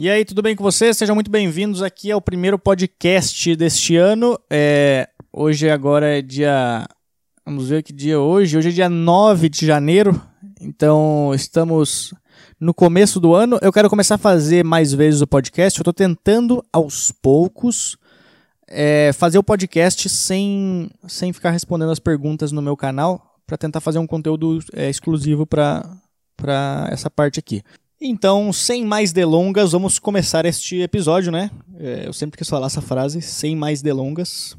E aí, tudo bem com vocês? Sejam muito bem-vindos aqui ao primeiro podcast deste ano. É, hoje agora é dia. Vamos ver que dia é hoje. Hoje é dia 9 de janeiro. Então estamos no começo do ano. Eu quero começar a fazer mais vezes o podcast. Eu estou tentando aos poucos é, fazer o podcast sem, sem ficar respondendo as perguntas no meu canal para tentar fazer um conteúdo é, exclusivo para essa parte aqui. Então, sem mais delongas, vamos começar este episódio, né? É, eu sempre quis falar essa frase, sem mais delongas.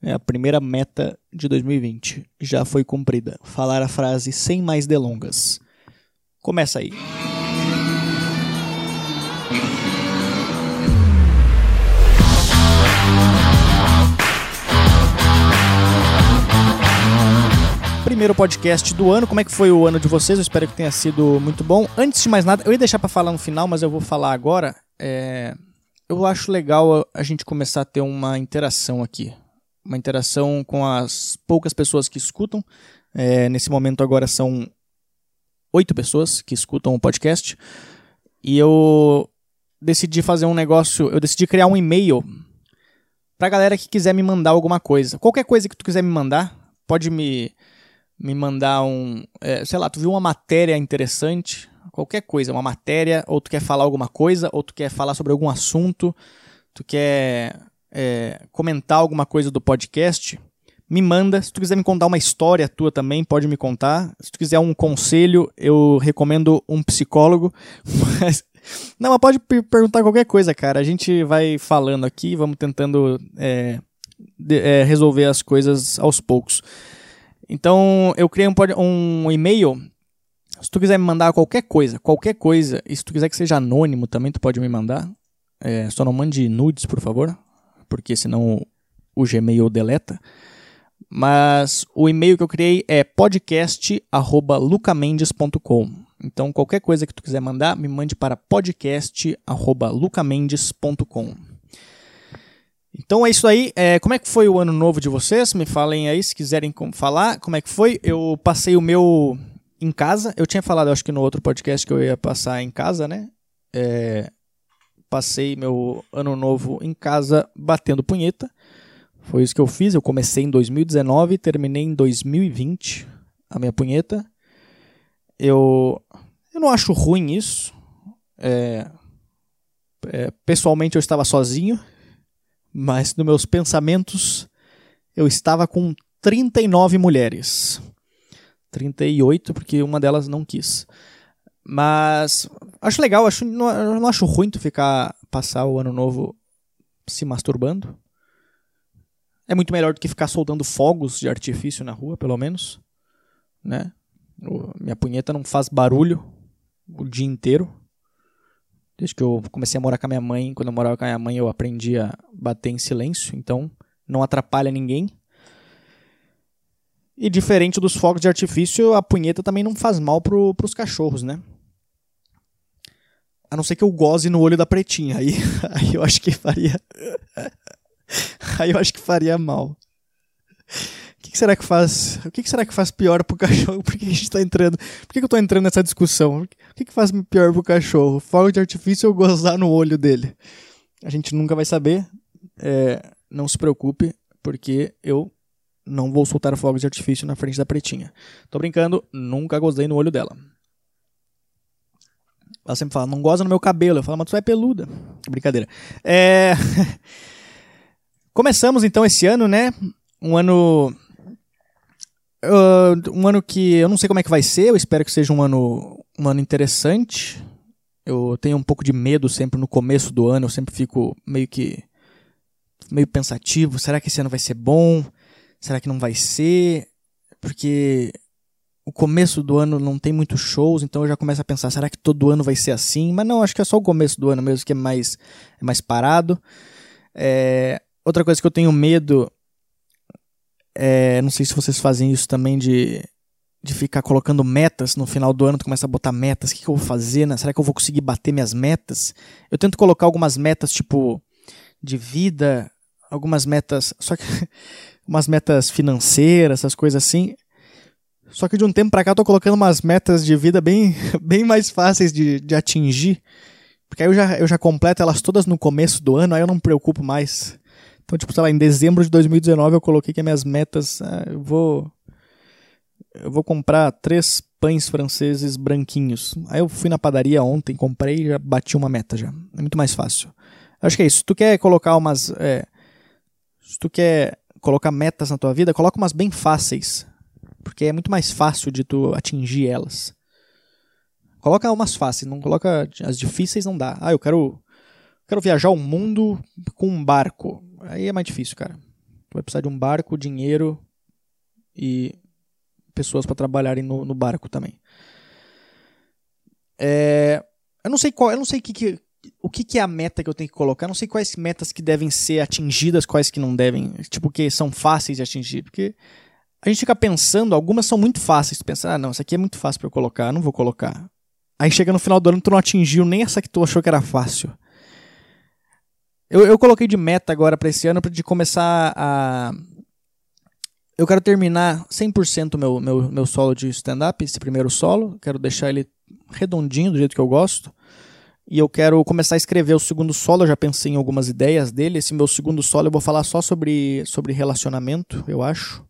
É a primeira meta de 2020 já foi cumprida. Falar a frase sem mais delongas. Começa aí. Primeiro podcast do ano. Como é que foi o ano de vocês? Eu espero que tenha sido muito bom. Antes de mais nada, eu ia deixar para falar no final, mas eu vou falar agora. É... Eu acho legal a gente começar a ter uma interação aqui. Uma interação com as poucas pessoas que escutam. É... Nesse momento agora são oito pessoas que escutam o podcast. E eu decidi fazer um negócio, eu decidi criar um e-mail pra galera que quiser me mandar alguma coisa. Qualquer coisa que tu quiser me mandar, pode me me mandar um. É, sei lá, tu viu uma matéria interessante, qualquer coisa, uma matéria, ou tu quer falar alguma coisa, ou tu quer falar sobre algum assunto, tu quer é, comentar alguma coisa do podcast, me manda. Se tu quiser me contar uma história tua também, pode me contar. Se tu quiser um conselho, eu recomendo um psicólogo. Mas, não, mas pode perguntar qualquer coisa, cara. A gente vai falando aqui, vamos tentando é, de, é, resolver as coisas aos poucos. Então, eu criei um, um e-mail. Se tu quiser me mandar qualquer coisa, qualquer coisa, e se tu quiser que seja anônimo também, tu pode me mandar. É, só não mande nudes, por favor, porque senão o Gmail deleta. Mas o e-mail que eu criei é podcast@lucamendes.com. Então qualquer coisa que tu quiser mandar, me mande para podcast@lucamendes.com. Então é isso aí. É, como é que foi o ano novo de vocês? Me falem aí se quiserem falar. Como é que foi? Eu passei o meu em casa. Eu tinha falado, acho que no outro podcast que eu ia passar em casa, né? É, passei meu ano novo em casa batendo punheta. Foi isso que eu fiz. Eu comecei em 2019 e terminei em 2020 a minha punheta. Eu, eu não acho ruim isso. É, é, pessoalmente eu estava sozinho mas nos meus pensamentos eu estava com 39 mulheres. 38, porque uma delas não quis. Mas acho legal, acho, não, não acho ruim tu ficar passar o ano novo se masturbando. É muito melhor do que ficar soltando fogos de artifício na rua, pelo menos. Né? Minha punheta não faz barulho o dia inteiro. Desde que eu comecei a morar com a minha mãe, quando eu morava com a minha mãe, eu aprendi a bater em silêncio, então não atrapalha ninguém. E diferente dos fogos de artifício, a punheta também não faz mal pro, pros cachorros, né? A não ser que eu goze no olho da pretinha. Aí, aí eu acho que faria. aí eu acho que faria mal que será que faz? O que será que faz pior pro cachorro? Por que a gente tá entrando? Por que, eu tô entrando nessa discussão? O que, que faz pior pro cachorro? Fogo de artifício ou gozar no olho dele? A gente nunca vai saber. É, não se preocupe, porque eu não vou soltar fogos de artifício na frente da pretinha. Tô brincando, nunca gozei no olho dela. Ela sempre fala, não goza no meu cabelo. Eu falo, mas tu é peluda. Brincadeira. É... Começamos então esse ano, né? Um ano Uh, um ano que eu não sei como é que vai ser, eu espero que seja um ano, um ano interessante. Eu tenho um pouco de medo sempre no começo do ano, eu sempre fico meio que meio pensativo, será que esse ano vai ser bom? Será que não vai ser? Porque o começo do ano não tem muitos shows, então eu já começo a pensar, será que todo ano vai ser assim? Mas não, acho que é só o começo do ano mesmo que é mais, é mais parado. É, outra coisa que eu tenho medo é, não sei se vocês fazem isso também de, de ficar colocando metas no final do ano, tu começa a botar metas, o que, que eu vou fazer, né? será que eu vou conseguir bater minhas metas? Eu tento colocar algumas metas, tipo, de vida, algumas metas, só que umas metas financeiras, essas coisas assim. Só que de um tempo pra cá eu tô colocando umas metas de vida bem, bem mais fáceis de, de atingir. Porque aí eu já, eu já completo elas todas no começo do ano, aí eu não me preocupo mais. Então, tipo, sei lá, em dezembro de 2019 eu coloquei que as minhas metas. Ah, eu vou. Eu vou comprar três pães franceses branquinhos. Aí eu fui na padaria ontem, comprei e já bati uma meta já. É muito mais fácil. Acho que é isso. Se tu quer colocar umas. É, se tu quer colocar metas na tua vida, coloca umas bem fáceis. Porque é muito mais fácil de tu atingir elas. Coloca umas fáceis, não coloca. As difíceis não dá. Ah, eu quero. Quero viajar o mundo com um barco. Aí é mais difícil, cara. Tu vai precisar de um barco, dinheiro e pessoas para trabalharem no, no, barco também. É, eu não sei qual, eu não sei que, que, o que, que é a meta que eu tenho que colocar. Eu não sei quais metas que devem ser atingidas, quais que não devem, tipo que são fáceis de atingir, porque a gente fica pensando, algumas são muito fáceis, tu pensa, ah, não, essa aqui é muito fácil para eu colocar, não vou colocar. Aí chega no final do ano tu não atingiu nem essa que tu achou que era fácil. Eu, eu coloquei de meta agora para esse ano de começar a. Eu quero terminar 100% meu, meu, meu solo de stand-up, esse primeiro solo. Quero deixar ele redondinho, do jeito que eu gosto. E eu quero começar a escrever o segundo solo. Eu já pensei em algumas ideias dele. Esse meu segundo solo eu vou falar só sobre, sobre relacionamento, eu acho.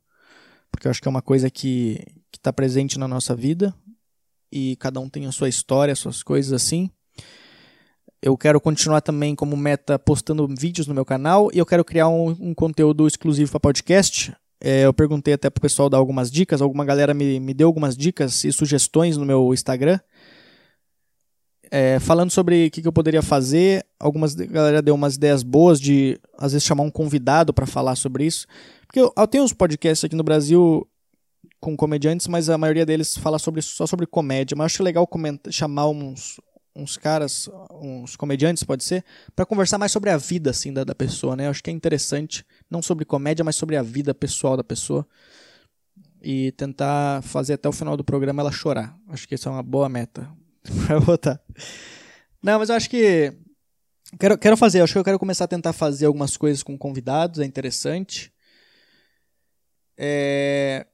Porque eu acho que é uma coisa que está presente na nossa vida. E cada um tem a sua história, suas coisas assim. Eu quero continuar também como meta postando vídeos no meu canal e eu quero criar um, um conteúdo exclusivo para podcast. É, eu perguntei até pro pessoal dar algumas dicas, alguma galera me, me deu algumas dicas e sugestões no meu Instagram. É, falando sobre o que, que, eu poderia fazer, algumas galera deu umas ideias boas de às vezes chamar um convidado para falar sobre isso. Porque eu, eu, tenho uns podcasts aqui no Brasil com comediantes, mas a maioria deles fala sobre, só sobre comédia. Mas eu acho legal chamar uns, uns caras, uns comediantes, pode ser, para conversar mais sobre a vida assim da, da pessoa, né? Eu acho que é interessante, não sobre comédia, mas sobre a vida pessoal da pessoa e tentar fazer até o final do programa ela chorar. Acho que isso é uma boa meta para botar. Não, mas eu acho que quero, quero fazer, acho que eu quero começar a tentar fazer algumas coisas com convidados, é interessante. É...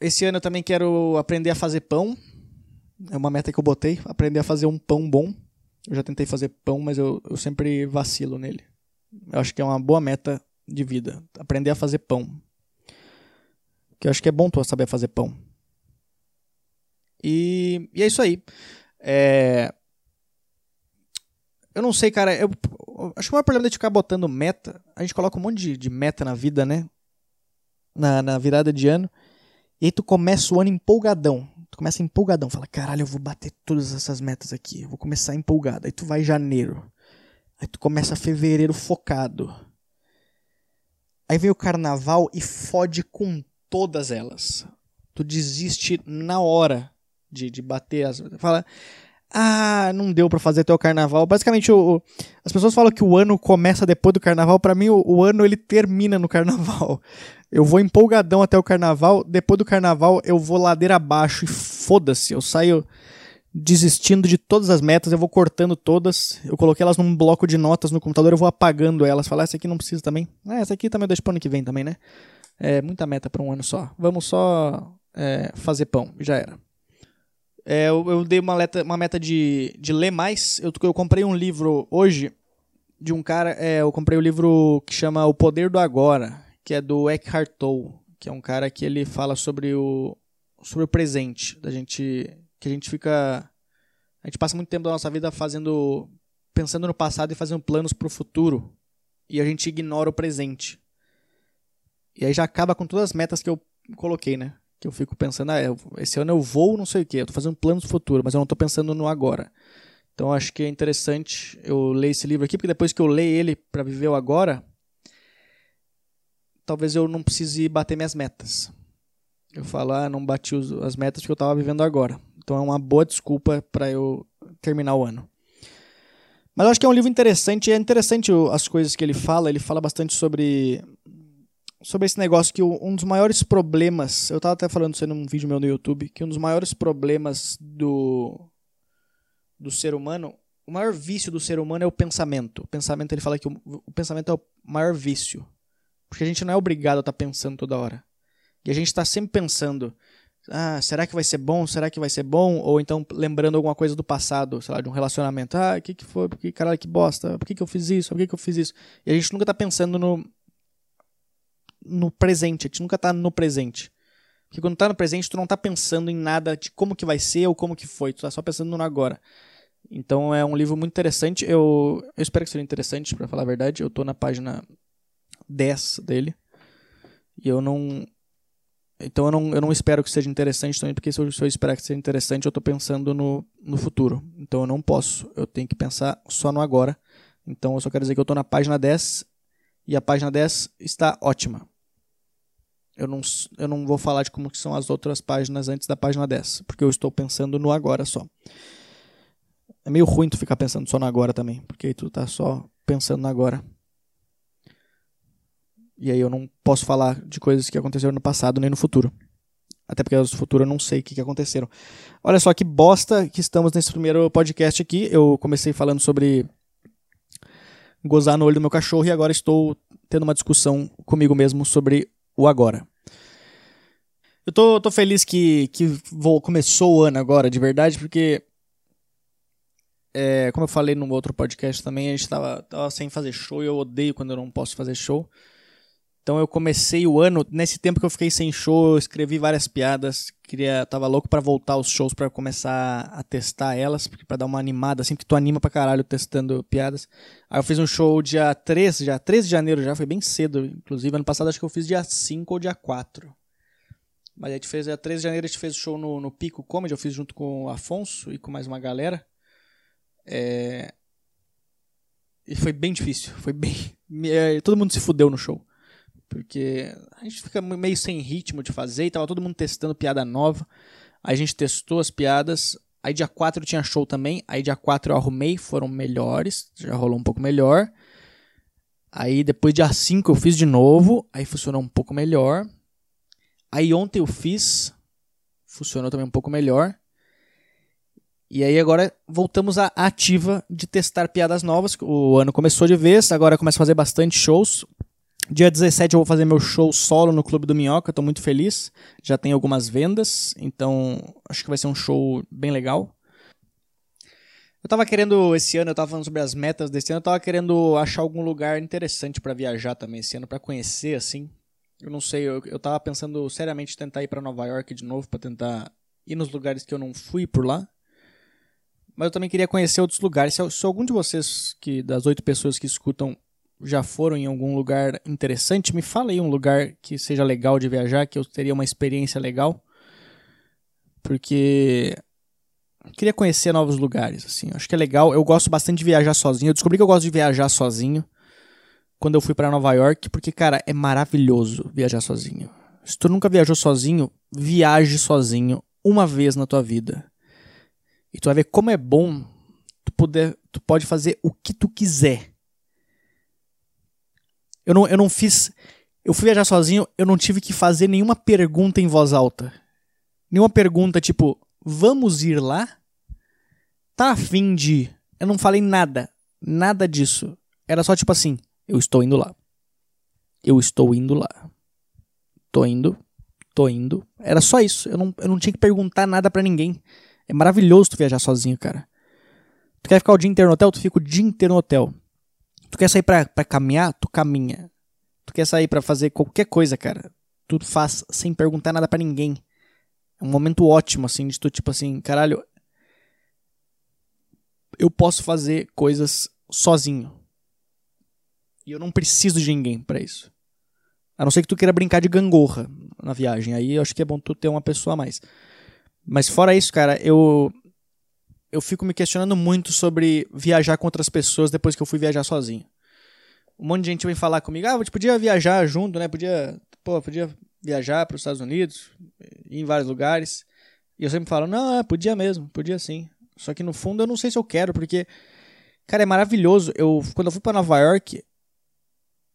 Esse ano eu também quero aprender a fazer pão. É uma meta que eu botei, aprender a fazer um pão bom. Eu já tentei fazer pão, mas eu, eu sempre vacilo nele. Eu acho que é uma boa meta de vida, aprender a fazer pão. Que eu acho que é bom tu saber fazer pão. E, e é isso aí. É... Eu não sei, cara. Eu, acho que o maior problema de ficar botando meta. A gente coloca um monte de, de meta na vida, né? Na, na virada de ano. E aí tu começa o ano empolgadão. Tu começa empolgadão, fala, caralho, eu vou bater todas essas metas aqui. Eu vou começar empolgado. Aí tu vai janeiro. Aí tu começa fevereiro focado. Aí vem o carnaval e fode com todas elas. Tu desiste na hora de, de bater as. Fala, ah, não deu para fazer até o carnaval. Basicamente, o, o, as pessoas falam que o ano começa depois do carnaval. Para mim, o, o, ano ele termina no carnaval. Eu vou empolgadão até o carnaval. Depois do carnaval, eu vou ladeira abaixo e foda-se. Eu saio desistindo de todas as metas, eu vou cortando todas. Eu coloquei elas num bloco de notas no computador, eu vou apagando elas. Falar, ah, essa aqui não precisa também. Ah, essa aqui também eu deixo pro ano que vem também, né? É muita meta para um ano só. Vamos só é, fazer pão. Já era. É, eu, eu, dei uma, meta, uma meta de, de ler mais. Eu, eu comprei um livro hoje de um cara. É, eu comprei o um livro que chama O Poder do Agora que é do Eckhart Tolle, que é um cara que ele fala sobre o sobre o presente, da gente que a gente fica a gente passa muito tempo da nossa vida fazendo pensando no passado e fazendo planos para o futuro e a gente ignora o presente. E aí já acaba com todas as metas que eu coloquei, né? Que eu fico pensando, ah, esse ano eu vou não sei o que, eu tô fazendo planos futuro, mas eu não tô pensando no agora. Então acho que é interessante eu ler esse livro aqui, porque depois que eu ler ele para viver o agora, talvez eu não precise bater minhas metas. Eu falo, ah, não bati as metas que eu estava vivendo agora. Então é uma boa desculpa para eu terminar o ano. Mas acho que é um livro interessante. É interessante as coisas que ele fala. Ele fala bastante sobre sobre esse negócio que um dos maiores problemas, eu estava até falando isso num vídeo meu no YouTube, que um dos maiores problemas do do ser humano, o maior vício do ser humano é o pensamento. O pensamento, ele fala que o, o pensamento é o maior vício. Porque a gente não é obrigado a estar tá pensando toda hora. E a gente está sempre pensando ah, será que vai ser bom? Será que vai ser bom? Ou então lembrando alguma coisa do passado, sei lá, de um relacionamento. Ah, o que, que foi? Que, caralho, que bosta? Por que, que eu fiz isso? Por que, que eu fiz isso? E a gente nunca tá pensando no, no presente, a gente nunca tá no presente. Porque quando tá no presente, tu não tá pensando em nada de como que vai ser ou como que foi, tu tá só pensando no agora. Então é um livro muito interessante. Eu, eu espero que seja interessante, para falar a verdade. Eu tô na página 10 dele. E eu não. Então eu não, eu não espero que seja interessante também, porque se eu, se eu esperar que seja interessante, eu tô pensando no, no futuro. Então eu não posso. Eu tenho que pensar só no agora. Então eu só quero dizer que eu tô na página 10 e a página 10 está ótima. Eu não, eu não vou falar de como são as outras páginas antes da página 10, porque eu estou pensando no agora só. É meio ruim tu ficar pensando só no agora também, porque aí tu tá só pensando no agora. E aí eu não posso falar de coisas que aconteceram no passado nem no futuro. Até porque no futuro eu não sei o que, que aconteceram. Olha só que bosta que estamos nesse primeiro podcast aqui. Eu comecei falando sobre gozar no olho do meu cachorro e agora estou tendo uma discussão comigo mesmo sobre o agora. Eu tô, tô feliz que, que vou, começou o ano agora, de verdade, porque. É, como eu falei no outro podcast também, a gente tava, tava sem fazer show e eu odeio quando eu não posso fazer show. Então eu comecei o ano, nesse tempo que eu fiquei sem show, eu escrevi várias piadas, queria, tava louco para voltar aos shows para começar a testar elas, para dar uma animada assim, que tu anima pra caralho testando piadas. Aí eu fiz um show dia 3, já 13 de janeiro já, foi bem cedo, inclusive ano passado acho que eu fiz dia 5 ou dia 4. Mas a gente fez, dia 13 de janeiro a gente fez o show no, no Pico Comedy, eu fiz junto com o Afonso e com mais uma galera. É... E foi bem difícil, foi bem... É, todo mundo se fudeu no show. Porque a gente fica meio sem ritmo de fazer e tava todo mundo testando piada nova. Aí a gente testou as piadas. Aí dia 4 tinha show também. Aí dia 4 eu arrumei, foram melhores. Já rolou um pouco melhor. Aí depois dia 5 eu fiz de novo. Aí funcionou um pouco melhor. Aí ontem eu fiz. Funcionou também um pouco melhor. E aí agora voltamos à ativa de testar piadas novas. O ano começou de vez, agora começa a fazer bastante shows. Dia 17 eu vou fazer meu show solo no Clube do Minhoca, tô muito feliz. Já tem algumas vendas, então acho que vai ser um show bem legal. Eu tava querendo, esse ano, eu tava falando sobre as metas desse ano, eu tava querendo achar algum lugar interessante para viajar também esse ano, para conhecer, assim. Eu não sei, eu, eu tava pensando seriamente tentar ir para Nova York de novo, para tentar ir nos lugares que eu não fui por lá. Mas eu também queria conhecer outros lugares. Se, se algum de vocês, que das oito pessoas que escutam, já foram em algum lugar interessante, me fala aí um lugar que seja legal de viajar, que eu teria uma experiência legal. Porque queria conhecer novos lugares, assim. Acho que é legal. Eu gosto bastante de viajar sozinho. Eu descobri que eu gosto de viajar sozinho quando eu fui para Nova York, porque cara, é maravilhoso viajar sozinho. Se tu nunca viajou sozinho, viaje sozinho uma vez na tua vida. E tu vai ver como é bom tu poder, tu pode fazer o que tu quiser eu não, eu não fiz. Eu fui viajar sozinho, eu não tive que fazer nenhuma pergunta em voz alta. Nenhuma pergunta tipo, vamos ir lá? Tá afim de. Eu não falei nada. Nada disso. Era só tipo assim, eu estou indo lá. Eu estou indo lá. Tô indo. Tô indo. Era só isso. Eu não, eu não tinha que perguntar nada para ninguém. É maravilhoso tu viajar sozinho, cara. Tu quer ficar o dia inteiro no hotel? Tu fica o dia inteiro no hotel. Tu quer sair pra, pra caminhar? Tu caminha. Tu quer sair para fazer qualquer coisa, cara? Tu faz sem perguntar nada para ninguém. É um momento ótimo, assim, de tu, tipo assim, caralho. Eu posso fazer coisas sozinho. E eu não preciso de ninguém para isso. A não ser que tu queira brincar de gangorra na viagem. Aí eu acho que é bom tu ter uma pessoa a mais. Mas fora isso, cara, eu eu fico me questionando muito sobre viajar com outras pessoas depois que eu fui viajar sozinho. Um monte de gente vem falar comigo, ah, gente podia viajar junto, né? Podia, pô, podia viajar para os Estados Unidos, ir em vários lugares. E eu sempre falo, não, é, podia mesmo, podia sim. Só que no fundo eu não sei se eu quero, porque, cara, é maravilhoso. Eu, quando eu fui para Nova York,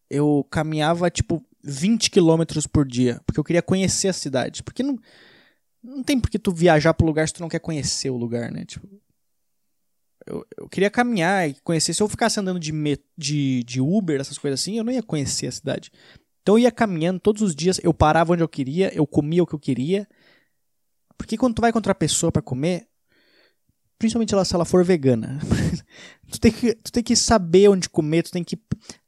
eu caminhava tipo 20 quilômetros por dia, porque eu queria conhecer a cidade. Porque não, não tem por que tu viajar para lugar se tu não quer conhecer o lugar, né? Tipo, eu, eu queria caminhar e conhecer. Se eu ficasse andando de, de, de Uber, essas coisas assim, eu não ia conhecer a cidade. Então eu ia caminhando todos os dias, eu parava onde eu queria, eu comia o que eu queria, Porque quando tu vai contra a pessoa para comer, principalmente ela, se ela for vegana, tu, tem que, tu tem que saber onde comer, tu tem que.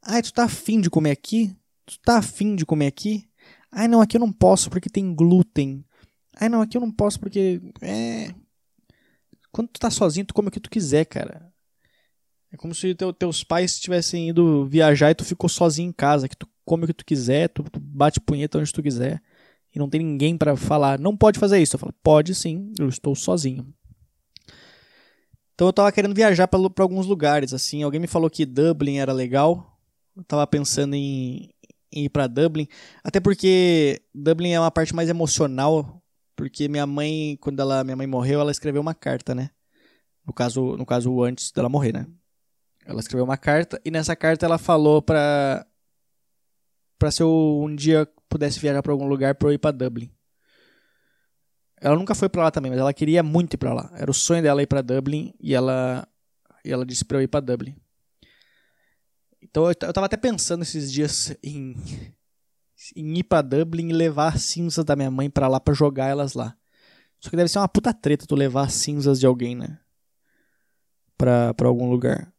Ai, tu tá afim de comer aqui? Tu tá afim de comer aqui? Ai, não, aqui eu não posso porque tem glúten. Ai, não, aqui eu não posso porque. É. Quando tu tá sozinho, tu come o que tu quiser, cara. É como se teu, teus pais tivessem ido viajar e tu ficou sozinho em casa, que tu come o que tu quiser, tu, tu bate punheta onde tu quiser. E não tem ninguém para falar, não pode fazer isso. Eu falo, pode sim, eu estou sozinho. Então eu tava querendo viajar para alguns lugares, assim. Alguém me falou que Dublin era legal. Eu tava pensando em, em ir para Dublin. Até porque Dublin é uma parte mais emocional. Porque minha mãe, quando ela, minha mãe morreu, ela escreveu uma carta, né? No caso, no caso antes dela morrer, né? Ela escreveu uma carta e nessa carta ela falou pra para se eu um dia pudesse viajar para algum lugar para eu ir para Dublin. Ela nunca foi para lá também, mas ela queria muito ir para lá. Era o sonho dela ir para Dublin e ela e ela disse para eu ir para Dublin. Então eu, eu tava até pensando esses dias em em ir para Dublin e levar as cinzas da minha mãe para lá para jogar elas lá. Só que deve ser uma puta treta tu levar as cinzas de alguém, né? Pra, pra algum lugar.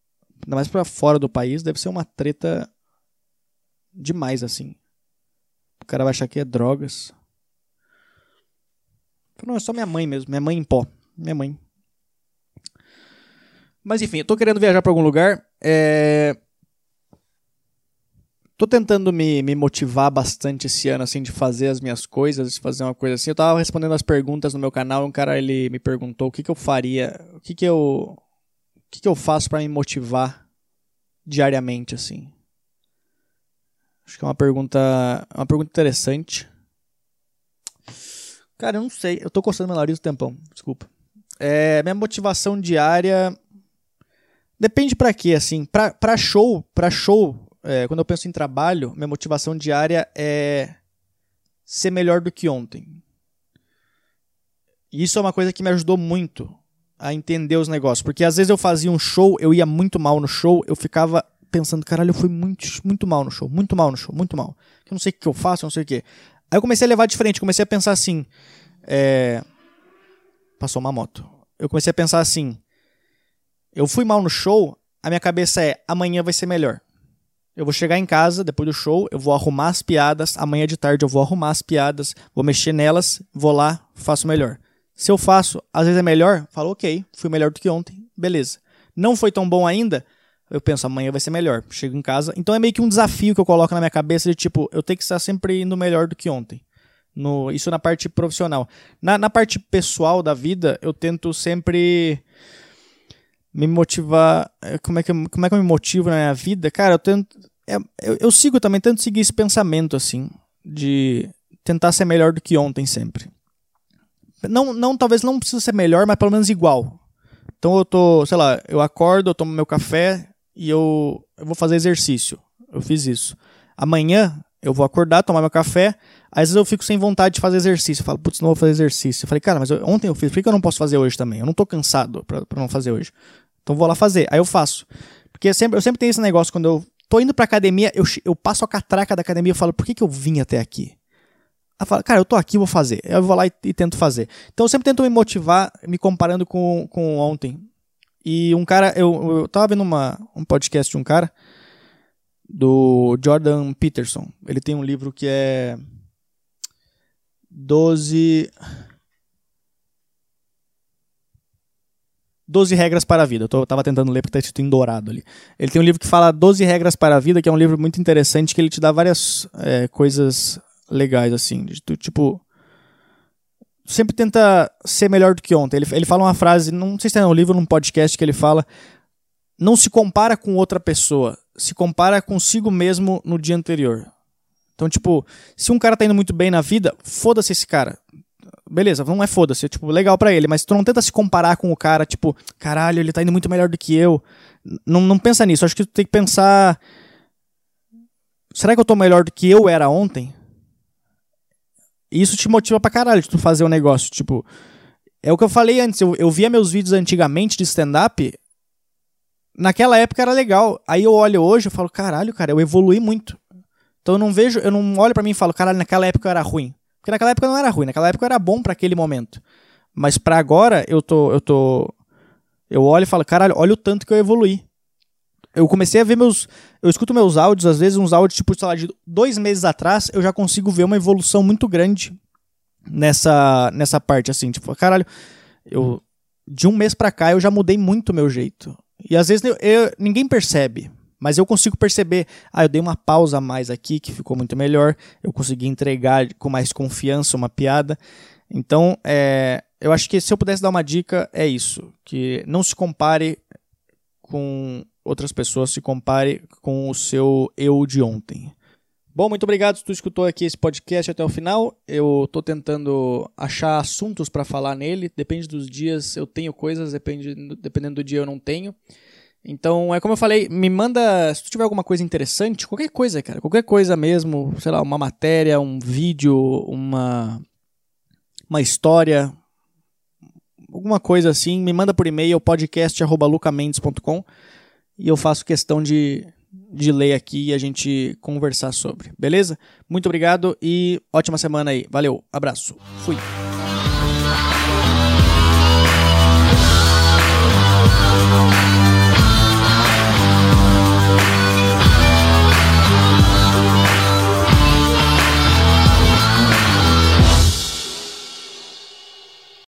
Ainda mais pra fora do país, deve ser uma treta demais, assim. O cara vai achar que é drogas. Não, é só minha mãe mesmo. Minha mãe em pó. Minha mãe. Mas enfim, eu tô querendo viajar para algum lugar. É... Tô tentando me, me motivar bastante esse ano, assim, de fazer as minhas coisas, de fazer uma coisa assim. Eu tava respondendo as perguntas no meu canal, um cara, ele me perguntou o que que eu faria, o que que eu... O que que eu faço para me motivar diariamente, assim. Acho que é uma pergunta, uma pergunta interessante. Cara, eu não sei. Eu tô coçando meu nariz o tempão. Desculpa. É, minha motivação diária depende para quê, assim. Pra, pra show, pra show, é, quando eu penso em trabalho, minha motivação diária é ser melhor do que ontem. E isso é uma coisa que me ajudou muito a entender os negócios, porque às vezes eu fazia um show, eu ia muito mal no show, eu ficava pensando, caralho, eu fui muito, muito mal no show, muito mal no show, muito mal. Eu não sei o que eu faço, eu não sei o que. Aí eu comecei a levar de frente, comecei a pensar assim. É... Passou uma moto. Eu comecei a pensar assim. Eu fui mal no show, a minha cabeça é amanhã vai ser melhor. Eu vou chegar em casa depois do show, eu vou arrumar as piadas, amanhã de tarde eu vou arrumar as piadas, vou mexer nelas, vou lá, faço melhor. Se eu faço, às vezes é melhor, falo, ok, fui melhor do que ontem, beleza. Não foi tão bom ainda, eu penso, amanhã vai ser melhor. Chego em casa. Então é meio que um desafio que eu coloco na minha cabeça de tipo, eu tenho que estar sempre indo melhor do que ontem. No, isso na parte profissional. Na, na parte pessoal da vida, eu tento sempre me motivar. Eh, como é que, como é que eu me motivo na minha vida? Cara, eu tento. É, eu, eu sigo também, tento seguir esse pensamento, assim, de tentar ser melhor do que ontem sempre. Não, não, talvez não precisa ser melhor, mas pelo menos igual. Então eu tô, sei lá, eu acordo, eu tomo meu café, e eu, eu vou fazer exercício. Eu fiz isso. Amanhã eu vou acordar, tomar meu café. Às vezes eu fico sem vontade de fazer exercício. Eu falo, putz, não vou fazer exercício. Eu falei, cara, mas eu, ontem eu fiz, por que eu não posso fazer hoje também? Eu não tô cansado pra, não fazer hoje. Então vou lá fazer. Aí eu faço. Porque eu sempre, eu sempre tenho esse negócio, quando eu tô indo pra academia, eu, eu passo a catraca da academia e falo, por que, que eu vim até aqui? Eu falo, cara, eu tô aqui, vou fazer. Eu vou lá e, e, tento fazer. Então eu sempre tento me motivar, me comparando com, com ontem. E um cara, eu, eu tava vendo uma, um podcast de um cara, do Jordan Peterson. Ele tem um livro que é 12. 12 regras para a vida. Eu tô, tava tentando ler porque tá escrito em dourado ali. Ele tem um livro que fala 12 regras para a vida, que é um livro muito interessante, que ele te dá várias é, coisas legais, assim. Tipo, sempre tenta ser melhor do que ontem. Ele, ele fala uma frase, não sei se é no livro ou num podcast que ele fala: não se compara com outra pessoa, se compara consigo mesmo no dia anterior. Então, tipo, se um cara tá indo muito bem na vida, foda-se esse cara. Beleza, não é foda-se, é, tipo, legal para ele, mas tu não tenta se comparar com o cara, tipo, caralho, ele tá indo muito melhor do que eu. Não, não pensa nisso, acho que tu tem que pensar. Será que eu tô melhor do que eu era ontem? Isso te motiva pra caralho de tu fazer um negócio. Tipo, é o que eu falei antes. Eu, eu via meus vídeos antigamente de stand-up. Naquela época era legal. Aí eu olho hoje e falo, caralho, cara, eu evolui muito. Então eu não vejo, eu não olho para mim e falo, caralho, naquela época eu era ruim. Porque naquela época não era ruim, naquela época era bom para aquele momento. Mas para agora, eu tô, eu tô. Eu olho e falo, caralho, olha o tanto que eu evoluí. Eu comecei a ver meus. Eu escuto meus áudios, às vezes, uns áudios, tipo, sei lá, de dois meses atrás, eu já consigo ver uma evolução muito grande nessa, nessa parte, assim. Tipo, caralho, eu. De um mês pra cá, eu já mudei muito o meu jeito. E às vezes eu, eu, ninguém percebe. Mas eu consigo perceber, ah, eu dei uma pausa a mais aqui, que ficou muito melhor. Eu consegui entregar com mais confiança uma piada. Então, é, eu acho que se eu pudesse dar uma dica, é isso. Que não se compare com outras pessoas, se compare com o seu eu de ontem. Bom, muito obrigado se tu escutou aqui esse podcast até o final. Eu estou tentando achar assuntos para falar nele. Depende dos dias, eu tenho coisas, depende, dependendo do dia eu não tenho. Então, é como eu falei, me manda, se tu tiver alguma coisa interessante, qualquer coisa, cara, qualquer coisa mesmo, sei lá, uma matéria, um vídeo, uma uma história, alguma coisa assim, me manda por e-mail podcast@lucamendes.com e eu faço questão de, de ler aqui e a gente conversar sobre, beleza? Muito obrigado e ótima semana aí. Valeu, abraço, fui.